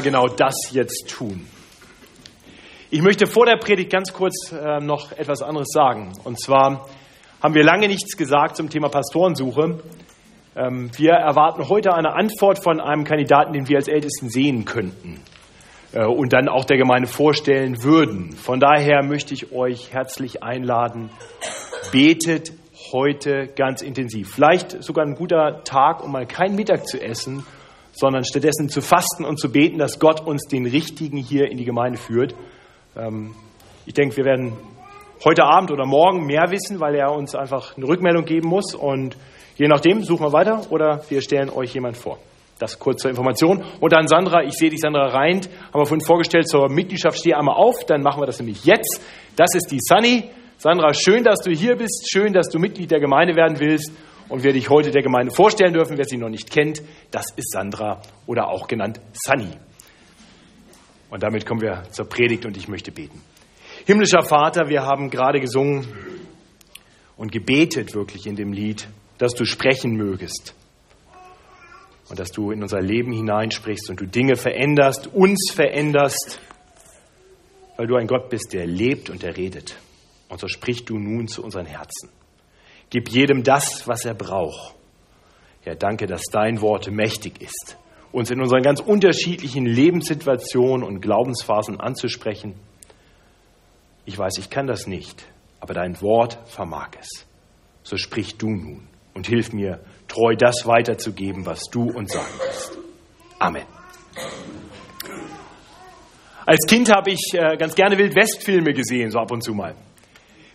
Genau das jetzt tun. Ich möchte vor der Predigt ganz kurz äh, noch etwas anderes sagen. Und zwar haben wir lange nichts gesagt zum Thema Pastorensuche. Ähm, wir erwarten heute eine Antwort von einem Kandidaten, den wir als Ältesten sehen könnten äh, und dann auch der Gemeinde vorstellen würden. Von daher möchte ich euch herzlich einladen, betet heute ganz intensiv. Vielleicht sogar ein guter Tag, um mal keinen Mittag zu essen, sondern stattdessen zu fasten und zu beten, dass Gott uns den Richtigen hier in die Gemeinde führt. Ähm, ich denke, wir werden heute Abend oder morgen mehr wissen, weil er uns einfach eine Rückmeldung geben muss. Und je nachdem suchen wir weiter oder wir stellen euch jemand vor. Das kurz zur Information. Und dann Sandra, ich sehe dich, Sandra Reint, haben wir vorhin vorgestellt zur Mitgliedschaft. Steh einmal auf, dann machen wir das nämlich jetzt. Das ist die Sunny. Sandra, schön, dass du hier bist. Schön, dass du Mitglied der Gemeinde werden willst. Und wir dich heute der Gemeinde vorstellen dürfen, wer sie noch nicht kennt, das ist Sandra oder auch genannt Sunny. Und damit kommen wir zur Predigt und ich möchte beten. Himmlischer Vater, wir haben gerade gesungen und gebetet wirklich in dem Lied, dass du sprechen mögest und dass du in unser Leben hineinsprichst und du Dinge veränderst, uns veränderst, weil du ein Gott bist, der lebt und der redet. Und so sprich du nun zu unseren Herzen. Gib jedem das, was er braucht. Ja, danke, dass dein Wort mächtig ist, uns in unseren ganz unterschiedlichen Lebenssituationen und Glaubensphasen anzusprechen. Ich weiß, ich kann das nicht, aber dein Wort vermag es. So sprich du nun und hilf mir, treu das weiterzugeben, was du uns sagen willst. Amen. Als Kind habe ich äh, ganz gerne Wildwestfilme gesehen, so ab und zu mal.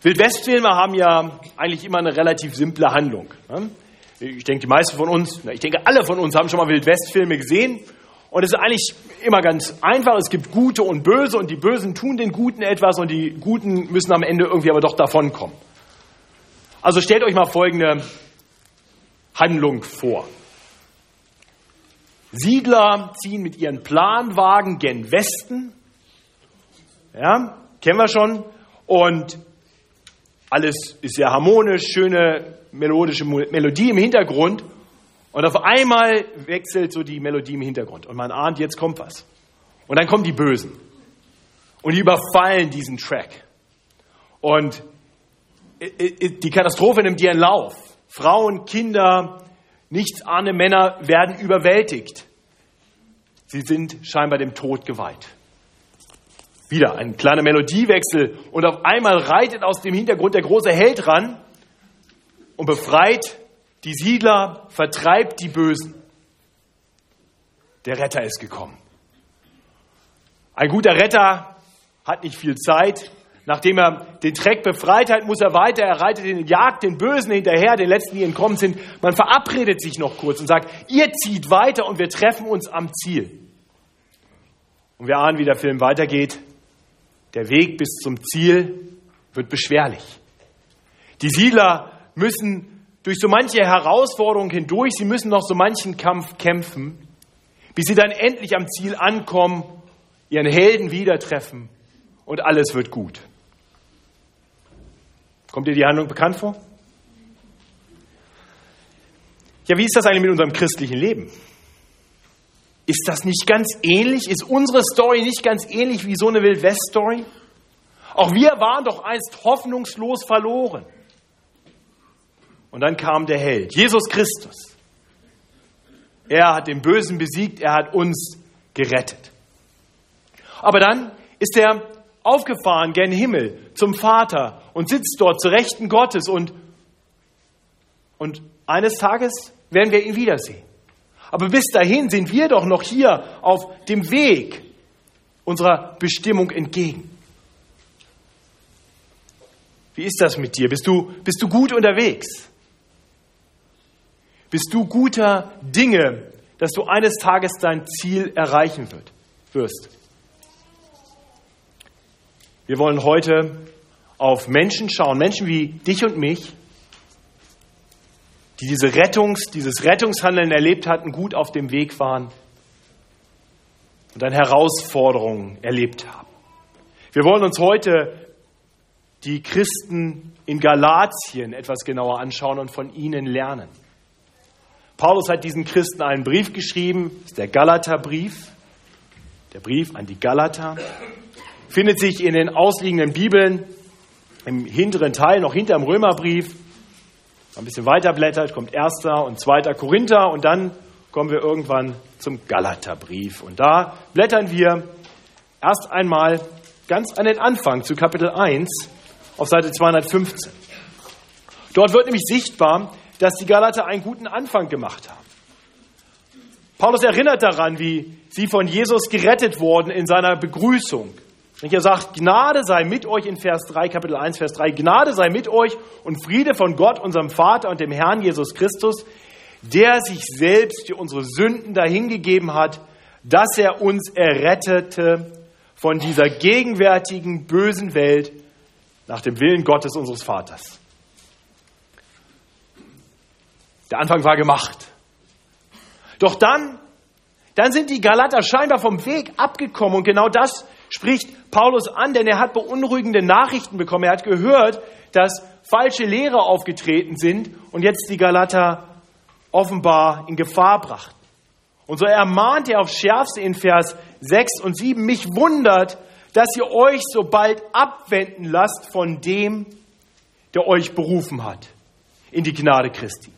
Wildwestfilme haben ja eigentlich immer eine relativ simple Handlung. Ne? Ich denke, die meisten von uns, ich denke, alle von uns haben schon mal Wildwestfilme gesehen. Und es ist eigentlich immer ganz einfach. Es gibt Gute und Böse und die Bösen tun den Guten etwas und die Guten müssen am Ende irgendwie aber doch davonkommen. Also stellt euch mal folgende Handlung vor. Siedler ziehen mit ihren Planwagen gen Westen. Ja, kennen wir schon. Und alles ist sehr harmonisch, schöne melodische Melodie im Hintergrund. Und auf einmal wechselt so die Melodie im Hintergrund. Und man ahnt, jetzt kommt was. Und dann kommen die Bösen. Und die überfallen diesen Track. Und die Katastrophe nimmt ihren Lauf. Frauen, Kinder, nichtsahne Männer werden überwältigt. Sie sind scheinbar dem Tod geweiht. Wieder ein kleiner Melodiewechsel und auf einmal reitet aus dem Hintergrund der große Held ran und befreit die Siedler, vertreibt die Bösen. Der Retter ist gekommen. Ein guter Retter hat nicht viel Zeit. Nachdem er den Treck befreit hat, muss er weiter. Er reitet in den Jagd den Bösen hinterher, den letzten, die entkommen sind. Man verabredet sich noch kurz und sagt, ihr zieht weiter und wir treffen uns am Ziel. Und wir ahnen, wie der Film weitergeht. Der Weg bis zum Ziel wird beschwerlich. Die Siedler müssen durch so manche Herausforderung hindurch, sie müssen noch so manchen Kampf kämpfen, bis sie dann endlich am Ziel ankommen, ihren Helden wieder treffen und alles wird gut. Kommt dir die Handlung bekannt vor? Ja, wie ist das eigentlich mit unserem christlichen Leben? Ist das nicht ganz ähnlich? Ist unsere Story nicht ganz ähnlich wie so eine Wildwest-Story? Auch wir waren doch einst hoffnungslos verloren. Und dann kam der Held, Jesus Christus. Er hat den Bösen besiegt, er hat uns gerettet. Aber dann ist er aufgefahren gen Himmel zum Vater und sitzt dort zu Rechten Gottes und, und eines Tages werden wir ihn wiedersehen. Aber bis dahin sind wir doch noch hier auf dem Weg unserer Bestimmung entgegen. Wie ist das mit dir? Bist du, bist du gut unterwegs? Bist du guter Dinge, dass du eines Tages dein Ziel erreichen wird, wirst? Wir wollen heute auf Menschen schauen, Menschen wie dich und mich, die diese Rettungs, dieses Rettungshandeln erlebt hatten, gut auf dem Weg waren und dann Herausforderungen erlebt haben. Wir wollen uns heute die Christen in Galatien etwas genauer anschauen und von ihnen lernen. Paulus hat diesen Christen einen Brief geschrieben, das ist der Galaterbrief. der Brief an die Galater, findet sich in den ausliegenden Bibeln im hinteren Teil, noch hinter dem Römerbrief. Ein bisschen weiter blättert, kommt 1. und 2. Korinther und dann kommen wir irgendwann zum Galaterbrief. Und da blättern wir erst einmal ganz an den Anfang zu Kapitel 1 auf Seite 215. Dort wird nämlich sichtbar, dass die Galater einen guten Anfang gemacht haben. Paulus erinnert daran, wie sie von Jesus gerettet wurden in seiner Begrüßung. Wenn er sagt, Gnade sei mit euch in Vers 3, Kapitel 1, Vers 3, Gnade sei mit euch und Friede von Gott, unserem Vater und dem Herrn Jesus Christus, der sich selbst für unsere Sünden dahingegeben hat, dass er uns errettete von dieser gegenwärtigen bösen Welt nach dem Willen Gottes unseres Vaters. Der Anfang war gemacht. Doch dann, dann sind die Galater scheinbar vom Weg abgekommen und genau das spricht Paulus an, denn er hat beunruhigende Nachrichten bekommen. Er hat gehört, dass falsche Lehrer aufgetreten sind und jetzt die Galater offenbar in Gefahr brachten. Und so ermahnt er aufs Schärfste in Vers 6 und 7, mich wundert, dass ihr euch so bald abwenden lasst von dem, der euch berufen hat in die Gnade Christi.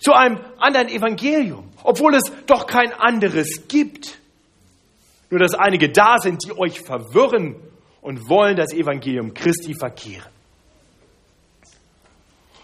Zu einem anderen Evangelium, obwohl es doch kein anderes gibt. Nur dass einige da sind, die euch verwirren und wollen das Evangelium Christi verkehren.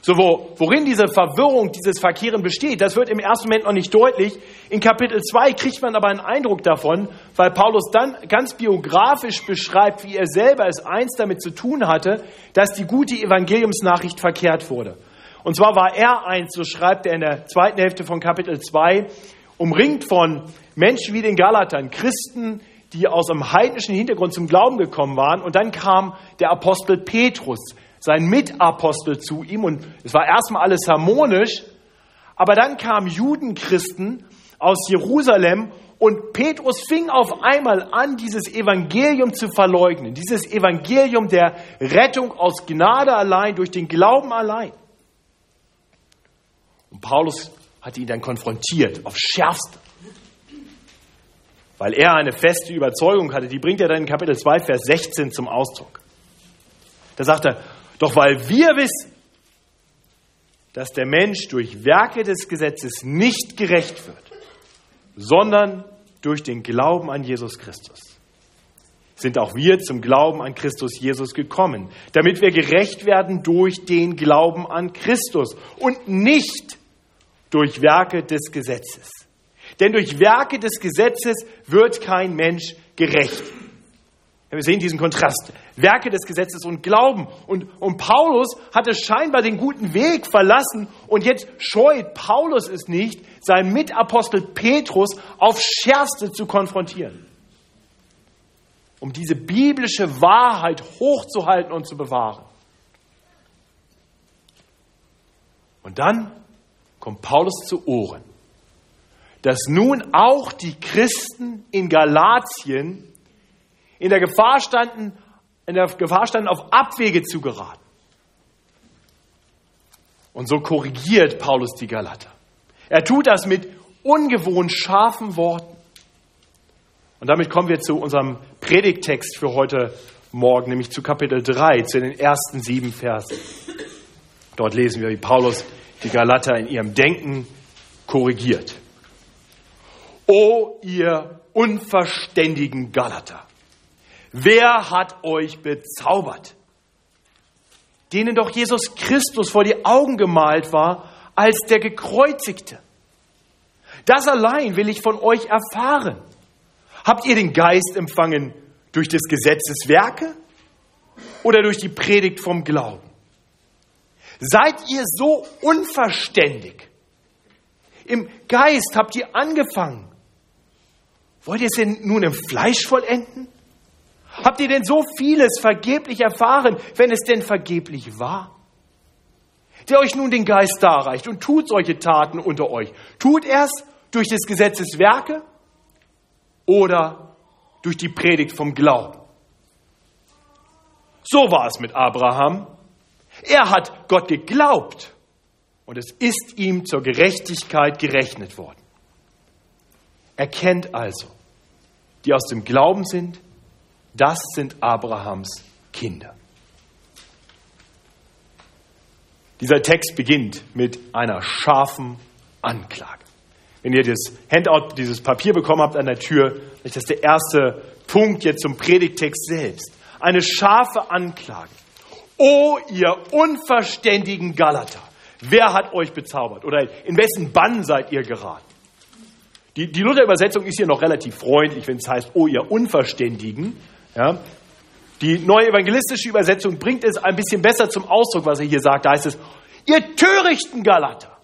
So, wo, worin diese Verwirrung, dieses Verkehren besteht, das wird im ersten Moment noch nicht deutlich. In Kapitel 2 kriegt man aber einen Eindruck davon, weil Paulus dann ganz biografisch beschreibt, wie er selber es einst damit zu tun hatte, dass die gute Evangeliumsnachricht verkehrt wurde. Und zwar war er einst, so schreibt er in der zweiten Hälfte von Kapitel 2, umringt von Menschen wie den Galatern, Christen, die aus einem heidnischen Hintergrund zum Glauben gekommen waren. Und dann kam der Apostel Petrus, sein Mitapostel zu ihm und es war erstmal alles harmonisch, aber dann kamen Judenchristen aus Jerusalem und Petrus fing auf einmal an, dieses Evangelium zu verleugnen, dieses Evangelium der Rettung aus Gnade allein, durch den Glauben allein. Und Paulus hat ihn dann konfrontiert, aufs Schärfste. Weil er eine feste Überzeugung hatte, die bringt er dann in Kapitel 2, Vers 16 zum Ausdruck. Da sagt er, doch weil wir wissen, dass der Mensch durch Werke des Gesetzes nicht gerecht wird, sondern durch den Glauben an Jesus Christus, sind auch wir zum Glauben an Christus Jesus gekommen, damit wir gerecht werden durch den Glauben an Christus und nicht durch Werke des Gesetzes. Denn durch Werke des Gesetzes wird kein Mensch gerecht. Wir sehen diesen Kontrast. Werke des Gesetzes und Glauben. Und, und Paulus hatte scheinbar den guten Weg verlassen und jetzt scheut Paulus es nicht, seinen Mitapostel Petrus aufs Schärfste zu konfrontieren. Um diese biblische Wahrheit hochzuhalten und zu bewahren. Und dann kommt Paulus zu Ohren, dass nun auch die Christen in Galatien in der Gefahr standen, in der Gefahr standen, auf Abwege zu geraten. Und so korrigiert Paulus die Galater. Er tut das mit ungewohnt scharfen Worten. Und damit kommen wir zu unserem Predigtext für heute Morgen, nämlich zu Kapitel 3, zu den ersten sieben Versen. Dort lesen wir, wie Paulus die Galater in ihrem Denken korrigiert. O ihr unverständigen Galater, Wer hat euch bezaubert? Denen doch Jesus Christus vor die Augen gemalt war als der Gekreuzigte. Das allein will ich von euch erfahren. Habt ihr den Geist empfangen durch des Gesetzes Werke oder durch die Predigt vom Glauben? Seid ihr so unverständig? Im Geist habt ihr angefangen. Wollt ihr es denn nun im Fleisch vollenden? Habt ihr denn so vieles vergeblich erfahren, wenn es denn vergeblich war? Der euch nun den Geist darreicht und tut solche Taten unter euch. Tut er's durch des Gesetzes Werke oder durch die Predigt vom Glauben. So war es mit Abraham. Er hat Gott geglaubt und es ist ihm zur Gerechtigkeit gerechnet worden. Erkennt also, die aus dem Glauben sind, das sind Abrahams Kinder. Dieser Text beginnt mit einer scharfen Anklage. Wenn ihr das Handout, dieses Papier bekommen habt an der Tür, ist das der erste Punkt jetzt zum Predigtext selbst. Eine scharfe Anklage. O ihr unverständigen Galater, wer hat euch bezaubert? Oder in wessen Bann seid ihr geraten? Die, die Luther-Übersetzung ist hier noch relativ freundlich, wenn es heißt, oh ihr Unverständigen. Ja. Die neue evangelistische Übersetzung bringt es ein bisschen besser zum Ausdruck, was er hier sagt. Da heißt es, ihr törichten Galater.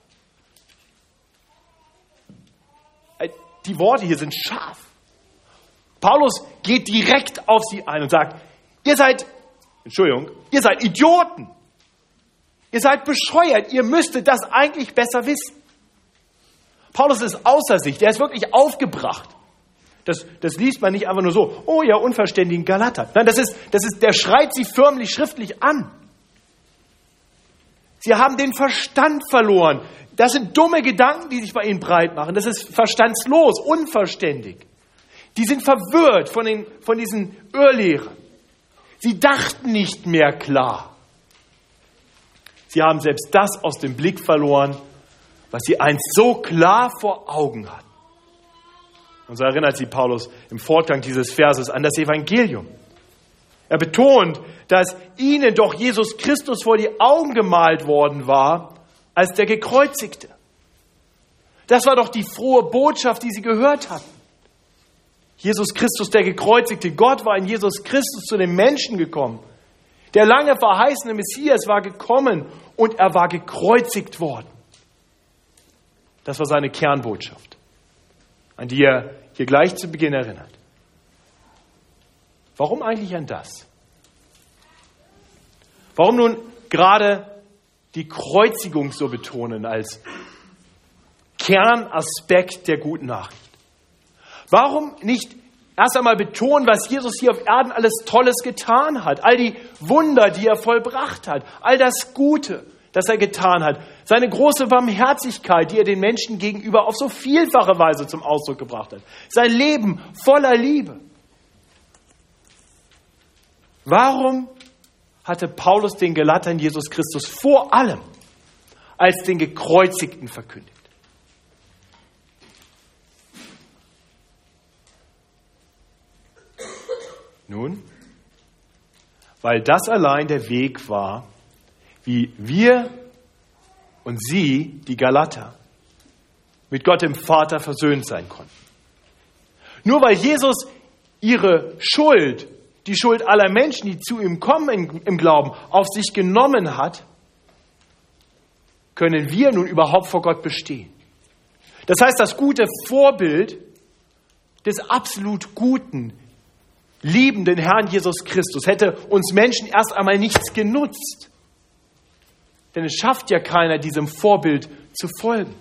Äh, die Worte hier sind scharf. Paulus geht direkt auf sie ein und sagt, ihr seid, Entschuldigung, ihr seid Idioten. Ihr seid bescheuert. Ihr müsstet das eigentlich besser wissen. Paulus ist außer sich, der ist wirklich aufgebracht. Das, das liest man nicht einfach nur so, oh ja, unverständigen Galater. Nein, das ist, das ist, der schreit sie förmlich schriftlich an. Sie haben den Verstand verloren. Das sind dumme Gedanken, die sich bei ihnen breit machen. Das ist verstandslos, unverständig. Die sind verwirrt von, den, von diesen Irrlehrern. Sie dachten nicht mehr klar. Sie haben selbst das aus dem Blick verloren, was sie einst so klar vor Augen hatten. Und so erinnert sich Paulus im Fortgang dieses Verses an das Evangelium. Er betont, dass ihnen doch Jesus Christus vor die Augen gemalt worden war als der Gekreuzigte. Das war doch die frohe Botschaft, die sie gehört hatten. Jesus Christus, der Gekreuzigte. Gott war in Jesus Christus zu den Menschen gekommen. Der lange verheißene Messias war gekommen und er war gekreuzigt worden. Das war seine Kernbotschaft, an die er hier gleich zu Beginn erinnert. Warum eigentlich an das? Warum nun gerade die Kreuzigung so betonen als Kernaspekt der guten Nachricht? Warum nicht erst einmal betonen, was Jesus hier auf Erden alles Tolles getan hat, all die Wunder, die er vollbracht hat, all das Gute, das er getan hat, seine große Barmherzigkeit, die er den Menschen gegenüber auf so vielfache Weise zum Ausdruck gebracht hat, sein Leben voller Liebe. Warum hatte Paulus den Galatern Jesus Christus vor allem als den Gekreuzigten verkündigt? Nun, weil das allein der Weg war, wie wir und sie, die Galater, mit Gott dem Vater versöhnt sein konnten. Nur weil Jesus ihre Schuld, die Schuld aller Menschen, die zu ihm kommen im Glauben, auf sich genommen hat, können wir nun überhaupt vor Gott bestehen. Das heißt, das gute Vorbild des absolut guten, liebenden Herrn Jesus Christus hätte uns Menschen erst einmal nichts genutzt. Denn es schafft ja keiner, diesem Vorbild zu folgen.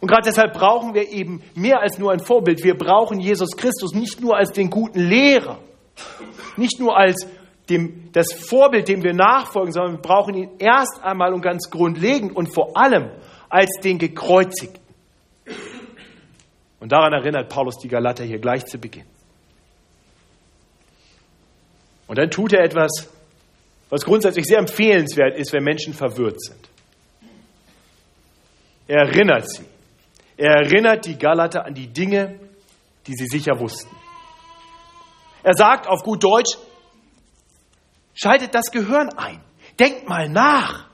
Und gerade deshalb brauchen wir eben mehr als nur ein Vorbild. Wir brauchen Jesus Christus nicht nur als den guten Lehrer, nicht nur als dem, das Vorbild, dem wir nachfolgen, sondern wir brauchen ihn erst einmal und ganz grundlegend und vor allem als den Gekreuzigten. Und daran erinnert Paulus die Galater hier gleich zu Beginn. Und dann tut er etwas, was grundsätzlich sehr empfehlenswert ist, wenn Menschen verwirrt sind. Er erinnert sie. Er erinnert die Galater an die Dinge, die sie sicher wussten. Er sagt auf gut Deutsch, schaltet das Gehirn ein. Denkt mal nach.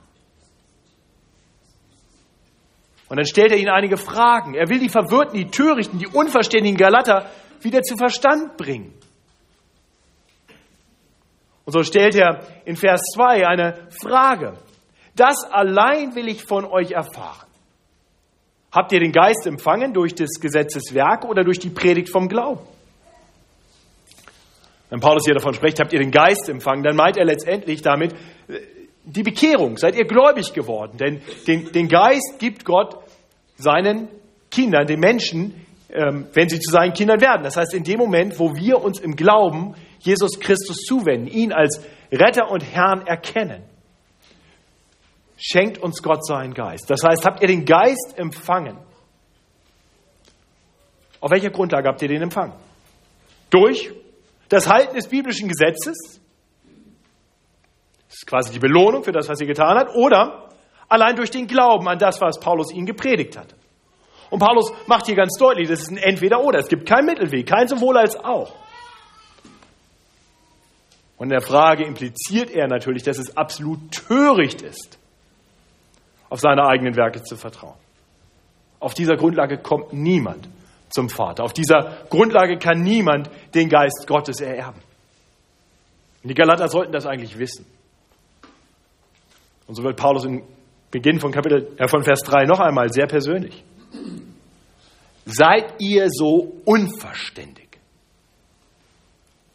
Und dann stellt er ihnen einige Fragen. Er will die Verwirrten, die Törichten, die unverständigen Galater wieder zu Verstand bringen. Und so stellt er in Vers 2 eine Frage. Das allein will ich von euch erfahren. Habt ihr den Geist empfangen durch des Gesetzes Werk oder durch die Predigt vom Glauben? Wenn Paulus hier davon spricht, habt ihr den Geist empfangen, dann meint er letztendlich damit äh, die Bekehrung. Seid ihr gläubig geworden? Denn den, den Geist gibt Gott seinen Kindern, den Menschen, wenn sie zu seinen Kindern werden. Das heißt, in dem Moment, wo wir uns im Glauben Jesus Christus zuwenden, ihn als Retter und Herrn erkennen, schenkt uns Gott seinen Geist. Das heißt, habt ihr den Geist empfangen? Auf welcher Grundlage habt ihr den empfangen? Durch das Halten des biblischen Gesetzes, das ist quasi die Belohnung für das, was er getan hat, oder allein durch den Glauben an das, was Paulus ihnen gepredigt hat. Und Paulus macht hier ganz deutlich, das ist ein Entweder-Oder. Es gibt keinen Mittelweg, kein sowohl als auch. Und in der Frage impliziert er natürlich, dass es absolut töricht ist, auf seine eigenen Werke zu vertrauen. Auf dieser Grundlage kommt niemand zum Vater. Auf dieser Grundlage kann niemand den Geist Gottes ererben. Und die Galater sollten das eigentlich wissen. Und so wird Paulus im Beginn von, Kapitel, äh, von Vers 3 noch einmal sehr persönlich. Seid ihr so unverständig?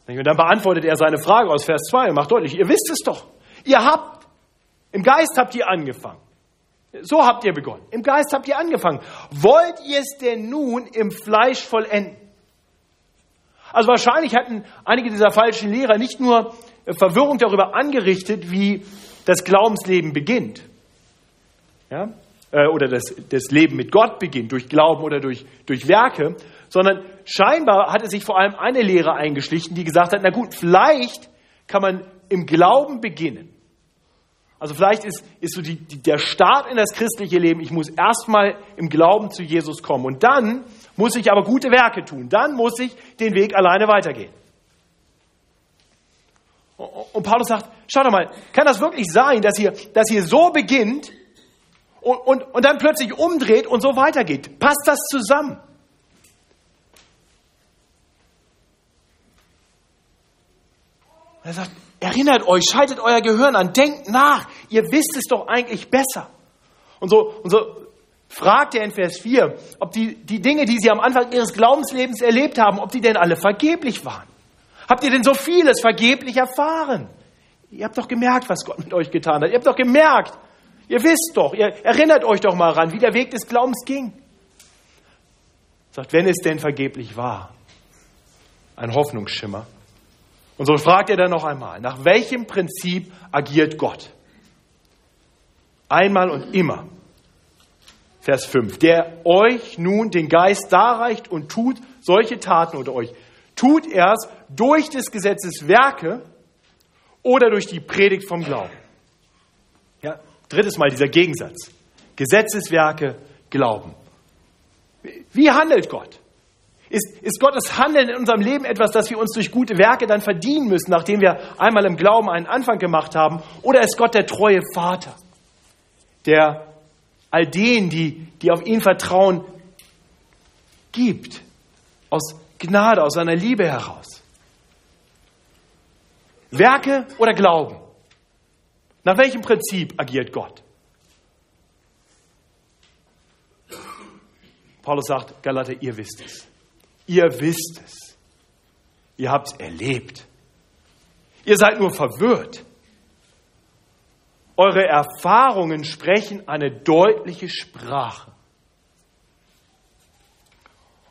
Und dann beantwortet er seine Frage aus Vers 2 und macht deutlich, ihr wisst es doch. Ihr habt, im Geist habt ihr angefangen. So habt ihr begonnen. Im Geist habt ihr angefangen. Wollt ihr es denn nun im Fleisch vollenden? Also wahrscheinlich hatten einige dieser falschen Lehrer nicht nur Verwirrung darüber angerichtet, wie das Glaubensleben beginnt, ja, äh, oder das, das Leben mit Gott beginnt, durch Glauben oder durch, durch Werke, sondern scheinbar hatte sich vor allem eine Lehre eingeschlichen, die gesagt hat, na gut, vielleicht kann man im Glauben beginnen. Also vielleicht ist, ist so die, die, der Start in das christliche Leben, ich muss erstmal im Glauben zu Jesus kommen und dann muss ich aber gute Werke tun, dann muss ich den Weg alleine weitergehen. Und Paulus sagt, schau doch mal, kann das wirklich sein, dass ihr, dass ihr so beginnt und, und, und dann plötzlich umdreht und so weitergeht? Passt das zusammen? Er sagt, erinnert euch, schaltet euer Gehirn an, denkt nach, ihr wisst es doch eigentlich besser. Und so, und so fragt er in Vers 4, ob die, die Dinge, die sie am Anfang ihres Glaubenslebens erlebt haben, ob die denn alle vergeblich waren. Habt ihr denn so vieles vergeblich erfahren? Ihr habt doch gemerkt, was Gott mit euch getan hat. Ihr habt doch gemerkt, ihr wisst doch, ihr erinnert euch doch mal ran, wie der Weg des Glaubens ging. Sagt, wenn es denn vergeblich war, ein Hoffnungsschimmer, und so fragt er dann noch einmal, nach welchem Prinzip agiert Gott? Einmal und immer. Vers 5. Der euch nun den Geist darreicht und tut solche Taten unter euch. Tut er es durch des Gesetzes Werke oder durch die Predigt vom Glauben. Drittes Mal dieser Gegensatz. Gesetzeswerke, Glauben. Wie handelt Gott? Ist, ist Gottes Handeln in unserem Leben etwas, das wir uns durch gute Werke dann verdienen müssen, nachdem wir einmal im Glauben einen Anfang gemacht haben? Oder ist Gott der treue Vater, der all denen, die, die auf ihn vertrauen, gibt, aus Gnade, aus seiner Liebe heraus? Werke oder Glauben? Nach welchem Prinzip agiert Gott? Paulus sagt, Galater, ihr wisst es. Ihr wisst es. Ihr habt es erlebt. Ihr seid nur verwirrt. Eure Erfahrungen sprechen eine deutliche Sprache.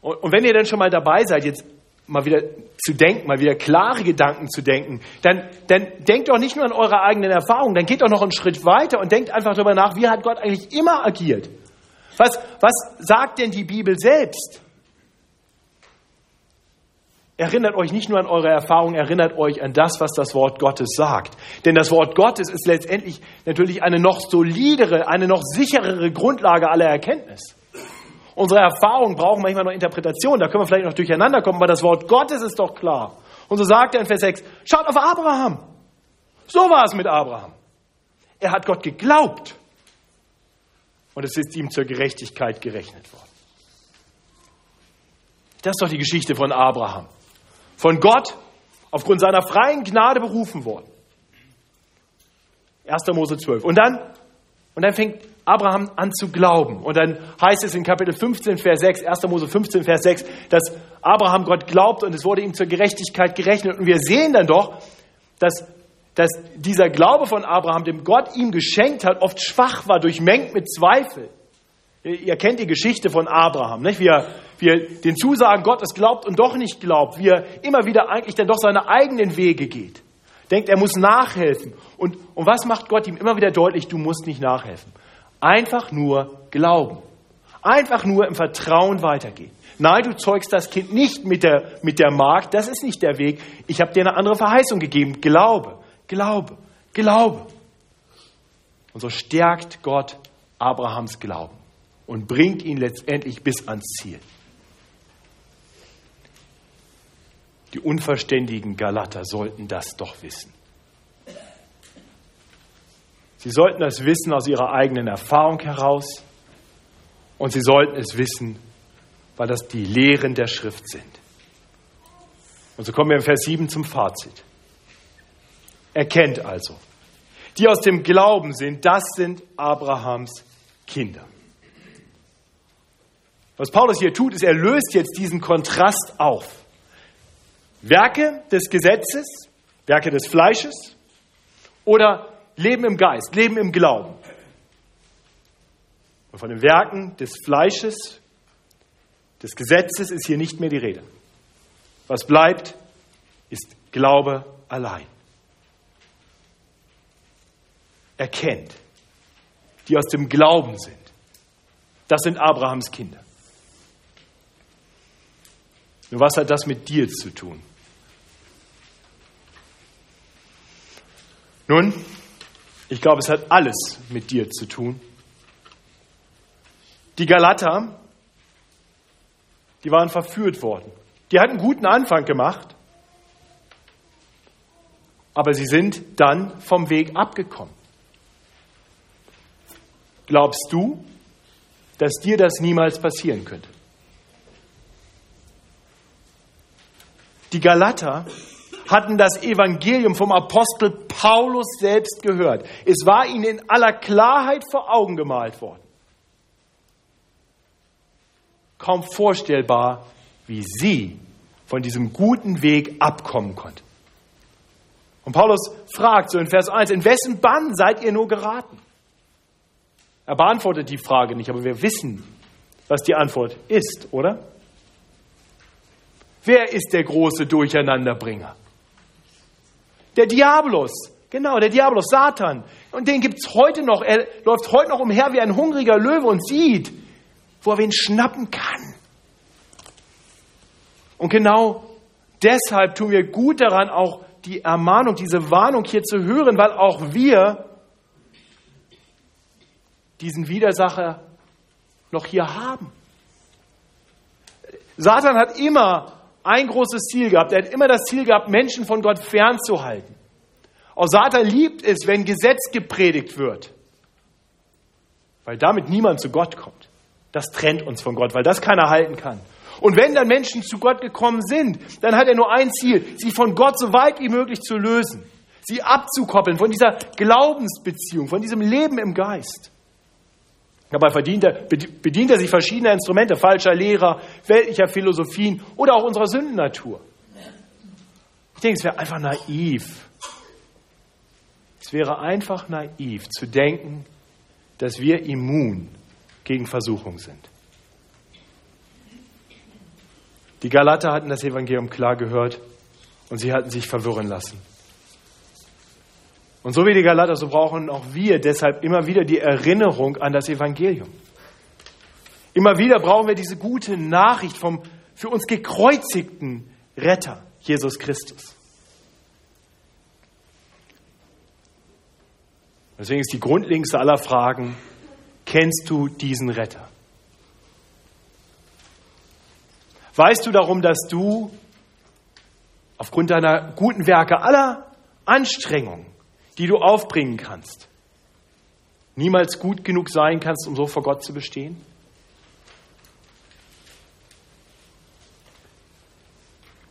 Und, wenn ihr dann schon mal dabei seid, jetzt mal wieder zu denken, mal wieder klare Gedanken zu denken, dann, dann denkt doch nicht nur an eure eigenen Erfahrungen, dann geht doch noch einen Schritt weiter und denkt einfach darüber nach, wie hat Gott eigentlich immer agiert? Was, was sagt denn die Bibel selbst? Erinnert euch nicht nur an eure Erfahrung, erinnert euch an das, was das Wort Gottes sagt. Denn das Wort Gottes ist letztendlich natürlich eine noch solidere, eine noch sicherere Grundlage aller Erkenntnis. Unsere Erfahrungen brauchen manchmal noch Interpretation, da können wir vielleicht noch durcheinander kommen, aber das Wort Gottes ist doch klar. Und so sagt er in Vers 6, schaut auf Abraham. So war es mit Abraham. Er hat Gott geglaubt und es ist ihm zur Gerechtigkeit gerechnet worden. Das ist doch die Geschichte von Abraham von Gott aufgrund seiner freien Gnade berufen worden. 1. Mose 12. Und dann, und dann fängt Abraham an zu glauben. Und dann heißt es in Kapitel 15, Vers 6, 1. Mose 15, Vers 6, dass Abraham Gott glaubt und es wurde ihm zur Gerechtigkeit gerechnet. Und wir sehen dann doch, dass, dass dieser Glaube von Abraham, dem Gott ihm geschenkt hat, oft schwach war, durchmengt mit Zweifel. Ihr kennt die Geschichte von Abraham, nicht? wie er wie den Zusagen Gottes glaubt und doch nicht glaubt, wie er immer wieder eigentlich dann doch seine eigenen Wege geht. Denkt, er muss nachhelfen. Und, und was macht Gott ihm immer wieder deutlich? Du musst nicht nachhelfen. Einfach nur glauben. Einfach nur im Vertrauen weitergehen. Nein, du zeugst das Kind nicht mit der, mit der Magd, das ist nicht der Weg. Ich habe dir eine andere Verheißung gegeben. Glaube, Glaube, Glaube. Und so stärkt Gott Abrahams Glauben und bringt ihn letztendlich bis ans Ziel. Die unverständigen Galater sollten das doch wissen. Sie sollten das wissen aus ihrer eigenen Erfahrung heraus und sie sollten es wissen, weil das die Lehren der Schrift sind. Und so kommen wir im Vers 7 zum Fazit. Erkennt also, die aus dem Glauben sind, das sind Abrahams Kinder. Was Paulus hier tut, ist, er löst jetzt diesen Kontrast auf. Werke des Gesetzes, Werke des Fleisches oder Leben im Geist, Leben im Glauben. Und von den Werken des Fleisches, des Gesetzes ist hier nicht mehr die Rede. Was bleibt, ist Glaube allein. Erkennt, die aus dem Glauben sind. Das sind Abrahams Kinder. Nur was hat das mit dir zu tun? Nun, ich glaube, es hat alles mit dir zu tun. Die Galater, die waren verführt worden. Die hatten einen guten Anfang gemacht, aber sie sind dann vom Weg abgekommen. Glaubst du, dass dir das niemals passieren könnte? Die Galater hatten das Evangelium vom Apostel Paulus selbst gehört. Es war ihnen in aller Klarheit vor Augen gemalt worden. Kaum vorstellbar, wie sie von diesem guten Weg abkommen konnten. Und Paulus fragt so in Vers 1, in wessen Bann seid ihr nur geraten? Er beantwortet die Frage nicht, aber wir wissen, was die Antwort ist, oder? Wer ist der große Durcheinanderbringer? Der Diabolos, genau, der Diabolos, Satan. Und den gibt es heute noch. Er läuft heute noch umher wie ein hungriger Löwe und sieht, wo er wen schnappen kann. Und genau deshalb tun wir gut daran, auch die Ermahnung, diese Warnung hier zu hören, weil auch wir diesen Widersacher noch hier haben. Satan hat immer ein großes Ziel gehabt. Er hat immer das Ziel gehabt, Menschen von Gott fernzuhalten. Auch Satan liebt es, wenn Gesetz gepredigt wird, weil damit niemand zu Gott kommt. Das trennt uns von Gott, weil das keiner halten kann. Und wenn dann Menschen zu Gott gekommen sind, dann hat er nur ein Ziel, sie von Gott so weit wie möglich zu lösen, sie abzukoppeln von dieser Glaubensbeziehung, von diesem Leben im Geist. Dabei bedient er, bedient er sich verschiedener Instrumente, falscher Lehrer, weltlicher Philosophien oder auch unserer Sündennatur. Ich denke, es wäre einfach naiv. Es wäre einfach naiv zu denken, dass wir immun gegen Versuchung sind. Die Galater hatten das Evangelium klar gehört und sie hatten sich verwirren lassen. Und so wie die Galater, so brauchen auch wir deshalb immer wieder die Erinnerung an das Evangelium. Immer wieder brauchen wir diese gute Nachricht vom für uns gekreuzigten Retter, Jesus Christus. Deswegen ist die grundlegendste aller Fragen, kennst du diesen Retter? Weißt du darum, dass du aufgrund deiner guten Werke aller Anstrengungen die du aufbringen kannst, niemals gut genug sein kannst, um so vor Gott zu bestehen?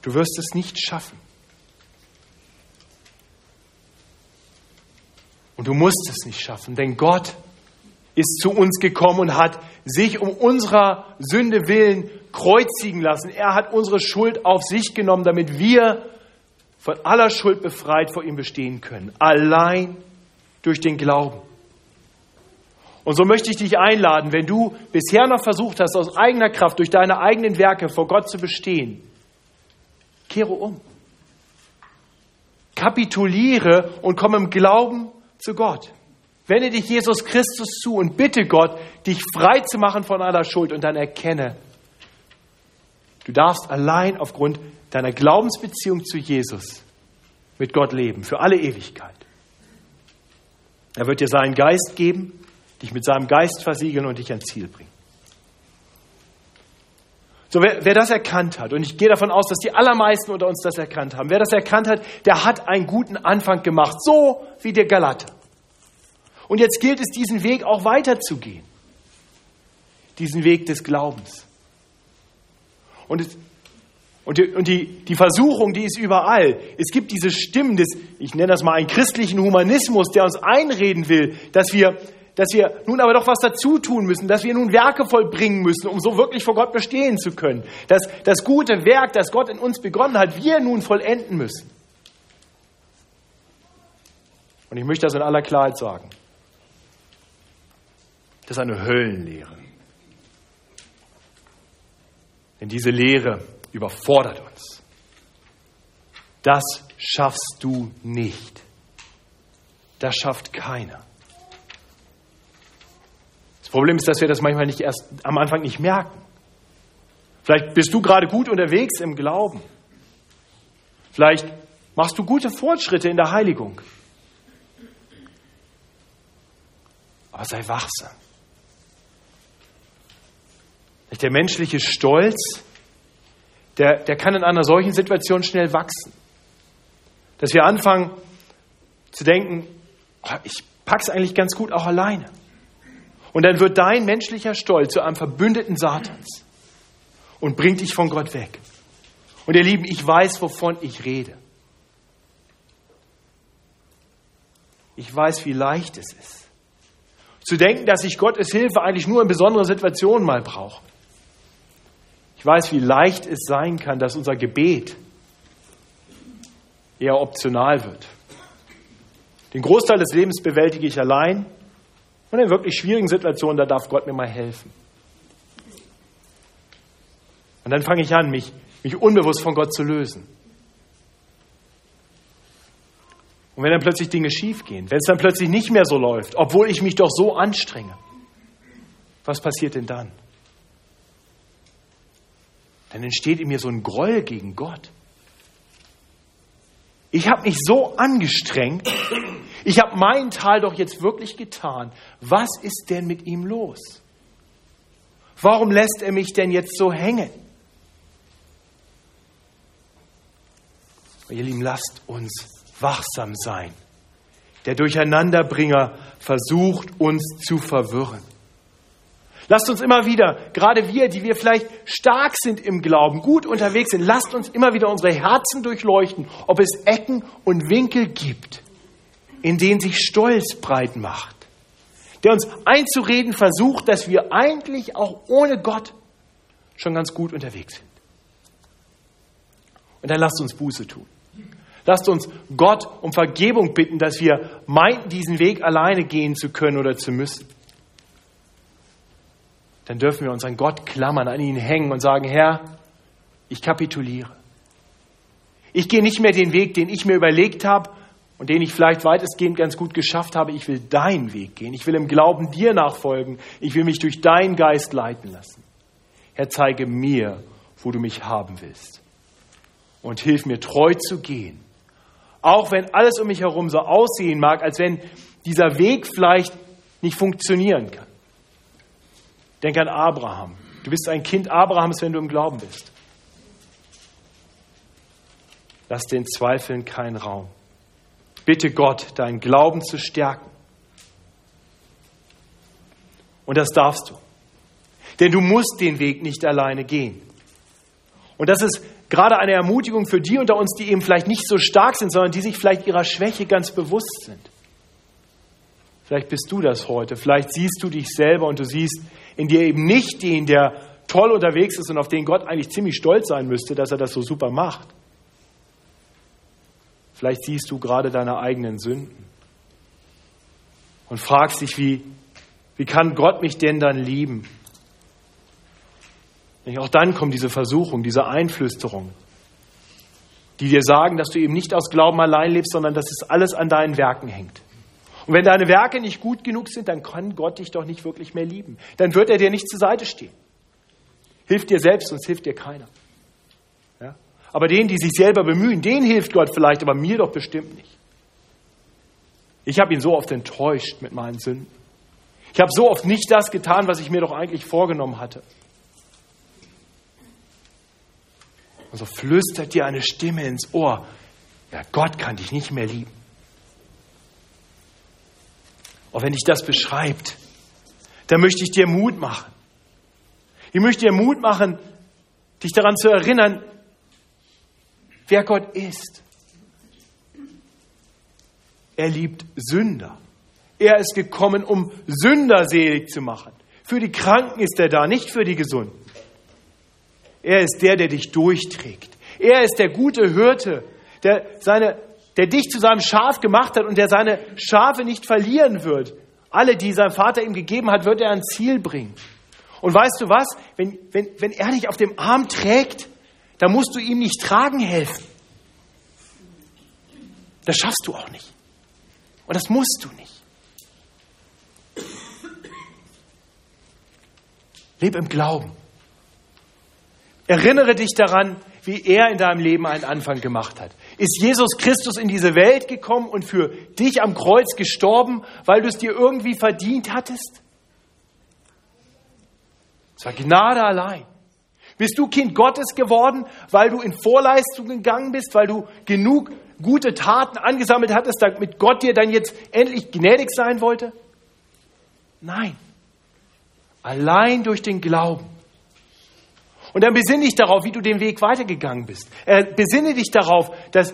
Du wirst es nicht schaffen. Und du musst es nicht schaffen, denn Gott ist zu uns gekommen und hat sich um unserer Sünde willen kreuzigen lassen. Er hat unsere Schuld auf sich genommen, damit wir von aller Schuld befreit vor ihm bestehen können. Allein durch den Glauben. Und so möchte ich dich einladen, wenn du bisher noch versucht hast, aus eigener Kraft, durch deine eigenen Werke vor Gott zu bestehen, kehre um. Kapituliere und komme im Glauben zu Gott. Wende dich Jesus Christus zu und bitte Gott, dich frei zu machen von aller Schuld und dann erkenne, Du darfst allein aufgrund deiner Glaubensbeziehung zu Jesus mit Gott leben, für alle Ewigkeit. Er wird dir seinen Geist geben, dich mit seinem Geist versiegeln und dich ans Ziel bringen. So, wer, wer das erkannt hat, und ich gehe davon aus, dass die allermeisten unter uns das erkannt haben, wer das erkannt hat, der hat einen guten Anfang gemacht, so wie der Galater. Und jetzt gilt es, diesen Weg auch weiterzugehen. Diesen Weg des Glaubens. Und, es, und, die, und die, die Versuchung, die ist überall. Es gibt diese Stimmen des, ich nenne das mal einen christlichen Humanismus, der uns einreden will, dass wir dass wir nun aber doch was dazu tun müssen, dass wir nun Werke vollbringen müssen, um so wirklich vor Gott bestehen zu können. Dass das gute Werk, das Gott in uns begonnen hat, wir nun vollenden müssen. Und ich möchte das in aller Klarheit sagen. Das ist eine Höllenlehre. Denn diese Lehre überfordert uns. Das schaffst du nicht. Das schafft keiner. Das Problem ist, dass wir das manchmal nicht erst am Anfang nicht merken. Vielleicht bist du gerade gut unterwegs im Glauben. Vielleicht machst du gute Fortschritte in der Heiligung. Aber sei wachsam. Der menschliche Stolz, der, der kann in einer solchen Situation schnell wachsen. Dass wir anfangen zu denken, oh, ich pack's eigentlich ganz gut auch alleine. Und dann wird dein menschlicher Stolz zu einem Verbündeten Satans und bringt dich von Gott weg. Und ihr Lieben, ich weiß, wovon ich rede. Ich weiß, wie leicht es ist. Zu denken, dass ich Gottes Hilfe eigentlich nur in besonderen Situationen mal brauche. Ich weiß, wie leicht es sein kann, dass unser Gebet eher optional wird. Den Großteil des Lebens bewältige ich allein und in wirklich schwierigen Situationen, da darf Gott mir mal helfen. Und dann fange ich an, mich, mich unbewusst von Gott zu lösen. Und wenn dann plötzlich Dinge schiefgehen, wenn es dann plötzlich nicht mehr so läuft, obwohl ich mich doch so anstrenge, was passiert denn dann? Dann entsteht in mir so ein Groll gegen Gott. Ich habe mich so angestrengt, ich habe meinen Teil doch jetzt wirklich getan. Was ist denn mit ihm los? Warum lässt er mich denn jetzt so hängen? Ihr Lieben, lasst uns wachsam sein. Der Durcheinanderbringer versucht uns zu verwirren. Lasst uns immer wieder, gerade wir, die wir vielleicht stark sind im Glauben, gut unterwegs sind, lasst uns immer wieder unsere Herzen durchleuchten, ob es Ecken und Winkel gibt, in denen sich Stolz breit macht, der uns einzureden versucht, dass wir eigentlich auch ohne Gott schon ganz gut unterwegs sind. Und dann lasst uns Buße tun. Lasst uns Gott um Vergebung bitten, dass wir meinten, diesen Weg alleine gehen zu können oder zu müssen. Dann dürfen wir uns an Gott klammern, an ihn hängen und sagen, Herr, ich kapituliere. Ich gehe nicht mehr den Weg, den ich mir überlegt habe, und den ich vielleicht weitestgehend ganz gut geschafft habe, ich will deinen Weg gehen. Ich will im Glauben dir nachfolgen. Ich will mich durch deinen Geist leiten lassen. Herr, zeige mir, wo du mich haben willst. Und hilf mir treu zu gehen. Auch wenn alles um mich herum so aussehen mag, als wenn dieser Weg vielleicht nicht funktionieren kann. Denk an Abraham. Du bist ein Kind Abrahams, wenn du im Glauben bist. Lass den Zweifeln keinen Raum. Bitte Gott, deinen Glauben zu stärken. Und das darfst du. Denn du musst den Weg nicht alleine gehen. Und das ist gerade eine Ermutigung für die unter uns, die eben vielleicht nicht so stark sind, sondern die sich vielleicht ihrer Schwäche ganz bewusst sind. Vielleicht bist du das heute. Vielleicht siehst du dich selber und du siehst in dir eben nicht den, der toll unterwegs ist und auf den Gott eigentlich ziemlich stolz sein müsste, dass er das so super macht. Vielleicht siehst du gerade deine eigenen Sünden und fragst dich, wie, wie kann Gott mich denn dann lieben? Auch dann kommt diese Versuchung, diese Einflüsterung, die dir sagen, dass du eben nicht aus Glauben allein lebst, sondern dass es alles an deinen Werken hängt. Und wenn deine Werke nicht gut genug sind, dann kann Gott dich doch nicht wirklich mehr lieben. Dann wird er dir nicht zur Seite stehen. Hilf dir selbst, sonst hilft dir keiner. Aber denen, die sich selber bemühen, denen hilft Gott vielleicht, aber mir doch bestimmt nicht. Ich habe ihn so oft enttäuscht mit meinen Sünden. Ich habe so oft nicht das getan, was ich mir doch eigentlich vorgenommen hatte. Und so flüstert dir eine Stimme ins Ohr, ja, Gott kann dich nicht mehr lieben. Und wenn dich das beschreibt, dann möchte ich dir Mut machen. Ich möchte dir Mut machen, dich daran zu erinnern, wer Gott ist. Er liebt Sünder. Er ist gekommen, um Sünder selig zu machen. Für die Kranken ist er da, nicht für die Gesunden. Er ist der, der dich durchträgt. Er ist der gute Hirte, der, seine, der dich zu seinem Schaf gemacht hat und der seine Schafe nicht verlieren wird. Alle, die sein Vater ihm gegeben hat, wird er ans Ziel bringen. Und weißt du was? Wenn, wenn, wenn er dich auf dem Arm trägt, dann musst du ihm nicht tragen helfen. Das schaffst du auch nicht. Und das musst du nicht. Leb im Glauben. Erinnere dich daran, wie er in deinem Leben einen Anfang gemacht hat. Ist Jesus Christus in diese Welt gekommen und für dich am Kreuz gestorben, weil du es dir irgendwie verdient hattest? Es war Gnade allein. Bist du Kind Gottes geworden, weil du in Vorleistung gegangen bist, weil du genug gute Taten angesammelt hattest, damit Gott dir dann jetzt endlich gnädig sein wollte? Nein. Allein durch den Glauben. Und dann besinne dich darauf, wie du den Weg weitergegangen bist. Äh, besinne dich darauf, dass,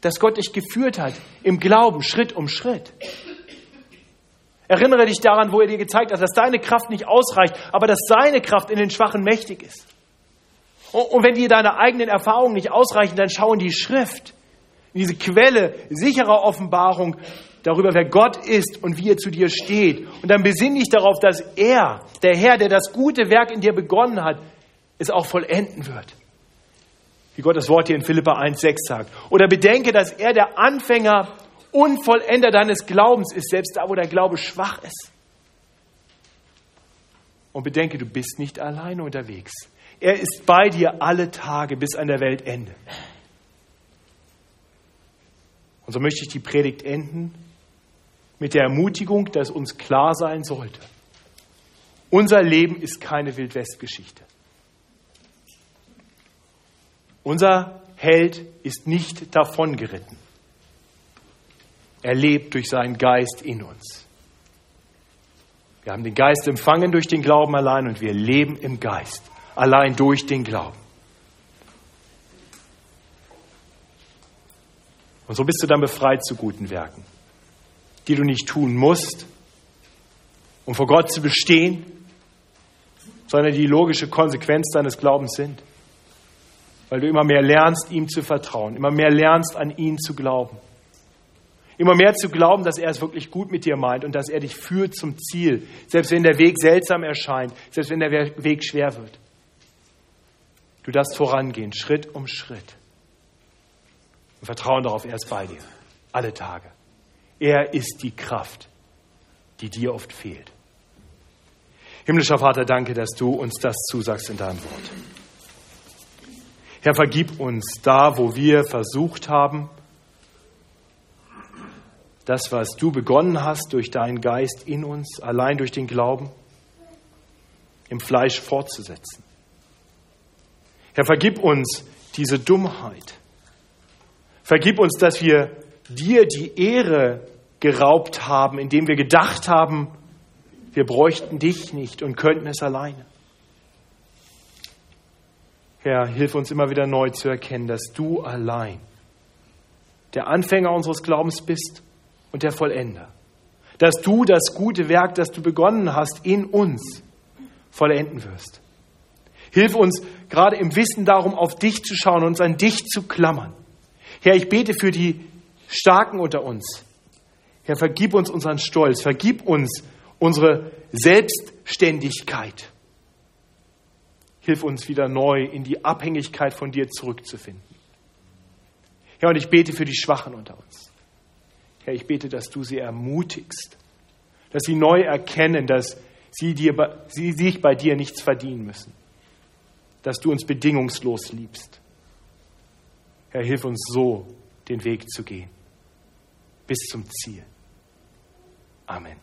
dass Gott dich geführt hat im Glauben, Schritt um Schritt. Erinnere dich daran, wo er dir gezeigt hat, dass deine Kraft nicht ausreicht, aber dass seine Kraft in den Schwachen mächtig ist. Und wenn dir deine eigenen Erfahrungen nicht ausreichen, dann schau in die Schrift, in diese Quelle sicherer Offenbarung darüber, wer Gott ist und wie er zu dir steht. Und dann besinn dich darauf, dass er, der Herr, der das gute Werk in dir begonnen hat, es auch vollenden wird. Wie Gott das Wort hier in Philippa 1,6 sagt. Oder bedenke, dass er der Anfänger und Vollender deines Glaubens ist, selbst da, wo der Glaube schwach ist. Und bedenke, du bist nicht alleine unterwegs. Er ist bei dir alle Tage bis an der Weltende. Und so möchte ich die Predigt enden mit der Ermutigung, dass uns klar sein sollte, unser Leben ist keine Wildwestgeschichte. Unser Held ist nicht davongeritten. Er lebt durch seinen Geist in uns. Wir haben den Geist empfangen durch den Glauben allein und wir leben im Geist allein durch den Glauben. Und so bist du dann befreit zu guten Werken, die du nicht tun musst, um vor Gott zu bestehen, sondern die logische Konsequenz deines Glaubens sind. Weil du immer mehr lernst, ihm zu vertrauen, immer mehr lernst, an ihn zu glauben. Immer mehr zu glauben, dass er es wirklich gut mit dir meint und dass er dich führt zum Ziel, selbst wenn der Weg seltsam erscheint, selbst wenn der Weg schwer wird. Du darfst vorangehen, Schritt um Schritt. Und vertrauen darauf, er ist bei dir. Alle Tage. Er ist die Kraft, die dir oft fehlt. Himmlischer Vater, danke, dass du uns das zusagst in deinem Wort. Herr, vergib uns da, wo wir versucht haben, das, was du begonnen hast durch deinen Geist in uns, allein durch den Glauben, im Fleisch fortzusetzen. Herr, vergib uns diese Dummheit. Vergib uns, dass wir dir die Ehre geraubt haben, indem wir gedacht haben, wir bräuchten dich nicht und könnten es alleine. Herr, hilf uns immer wieder neu zu erkennen, dass du allein der Anfänger unseres Glaubens bist und der Vollender. Dass du das gute Werk, das du begonnen hast, in uns vollenden wirst. Hilf uns gerade im Wissen darum, auf dich zu schauen und uns an dich zu klammern. Herr, ich bete für die Starken unter uns. Herr, vergib uns unseren Stolz, vergib uns unsere Selbstständigkeit. Hilf uns wieder neu in die Abhängigkeit von dir zurückzufinden. Herr, und ich bete für die Schwachen unter uns. Herr, ich bete, dass du sie ermutigst, dass sie neu erkennen, dass sie, dir, sie sich bei dir nichts verdienen müssen dass du uns bedingungslos liebst Herr, hilf uns so, den Weg zu gehen. Bis zum Ziel. Amen.